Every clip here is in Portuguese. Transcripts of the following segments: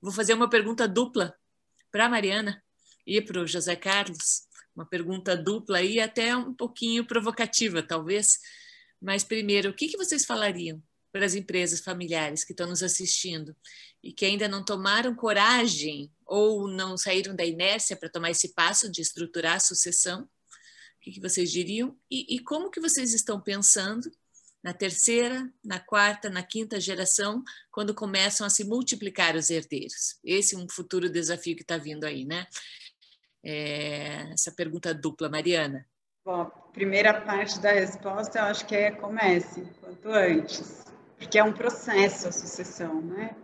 Vou fazer uma pergunta dupla para a Mariana e para o José Carlos. Uma pergunta dupla e até um pouquinho provocativa, talvez. Mas primeiro, o que, que vocês falariam para as empresas familiares que estão nos assistindo e que ainda não tomaram coragem ou não saíram da inércia para tomar esse passo de estruturar a sucessão? O que, que vocês diriam? E, e como que vocês estão pensando na terceira, na quarta, na quinta geração, quando começam a se multiplicar os herdeiros. Esse é um futuro desafio que está vindo aí, né? É, essa pergunta dupla, Mariana. Bom, a primeira parte da resposta eu acho que é comece quanto antes, porque é um processo a sucessão, né?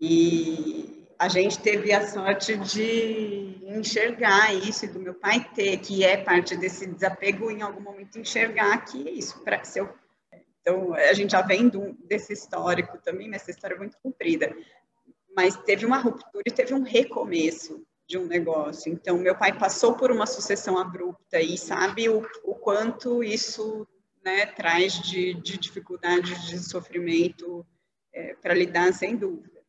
E a gente teve a sorte de enxergar isso, e do meu pai ter, que é parte desse desapego, em algum momento enxergar que isso, para se eu então, a gente já vem do, desse histórico também, mas essa história é muito comprida. Mas teve uma ruptura e teve um recomeço de um negócio. Então, meu pai passou por uma sucessão abrupta e sabe o, o quanto isso né, traz de, de dificuldade, de sofrimento é, para lidar, sem dúvida.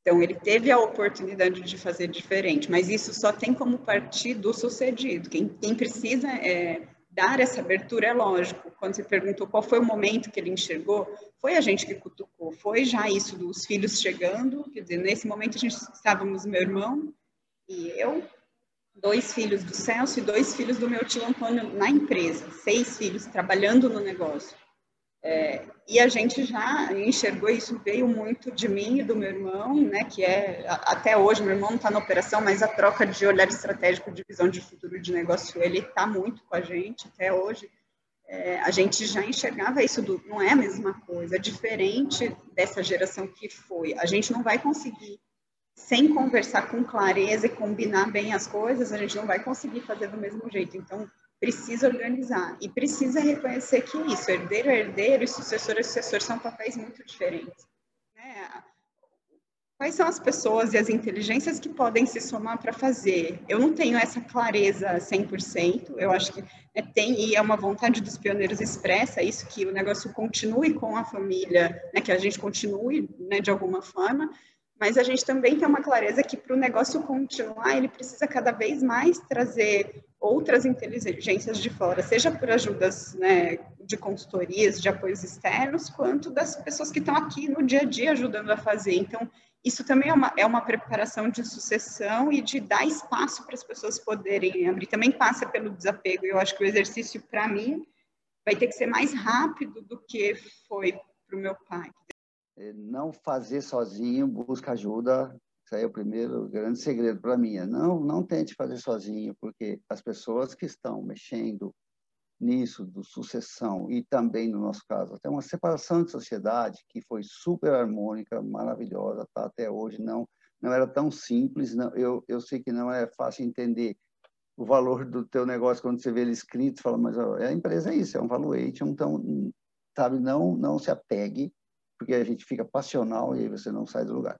Então, ele teve a oportunidade de fazer diferente, mas isso só tem como partir do sucedido. Quem, quem precisa é, dar essa abertura é lógico. Quando você perguntou qual foi o momento que ele enxergou, foi a gente que cutucou, foi já isso dos filhos chegando, quer dizer, nesse momento a gente estávamos meu irmão e eu, dois filhos do Celso e dois filhos do meu tio Antônio na empresa, seis filhos trabalhando no negócio. É, e a gente já enxergou isso, veio muito de mim e do meu irmão, né, que é, até hoje, meu irmão não está na operação, mas a troca de olhar estratégico de visão de futuro de negócio, ele está muito com a gente até hoje. É, a gente já enxergava isso, do, não é a mesma coisa, é diferente dessa geração que foi. A gente não vai conseguir, sem conversar com clareza e combinar bem as coisas, a gente não vai conseguir fazer do mesmo jeito. Então, precisa organizar e precisa reconhecer que isso, herdeiro é herdeiro e sucessor é sucessor são papéis muito diferentes. Né? Quais são as pessoas e as inteligências que podem se somar para fazer? Eu não tenho essa clareza 100%, eu acho que né, tem, e é uma vontade dos pioneiros expressa isso, que o negócio continue com a família, né, que a gente continue né, de alguma forma, mas a gente também tem uma clareza que para o negócio continuar, ele precisa cada vez mais trazer outras inteligências de fora, seja por ajudas né, de consultorias, de apoios externos, quanto das pessoas que estão aqui no dia a dia ajudando a fazer. Então, isso também é uma, é uma preparação de sucessão e de dar espaço para as pessoas poderem abrir. Também passa pelo desapego. Eu acho que o exercício, para mim, vai ter que ser mais rápido do que foi para o meu pai. É, não fazer sozinho, busca ajuda. Isso aí é o primeiro grande segredo para mim. É não, não tente fazer sozinho, porque as pessoas que estão mexendo nisso, do sucessão e também, no nosso caso, até uma separação de sociedade que foi super harmônica, maravilhosa, tá até hoje, não não era tão simples. Não, eu, eu sei que não é fácil entender o valor do teu negócio quando você vê ele escrito, fala, mas ó, a empresa é isso, é um valuation, então, sabe, não, não se apegue porque a gente fica passional e aí você não sai do lugar.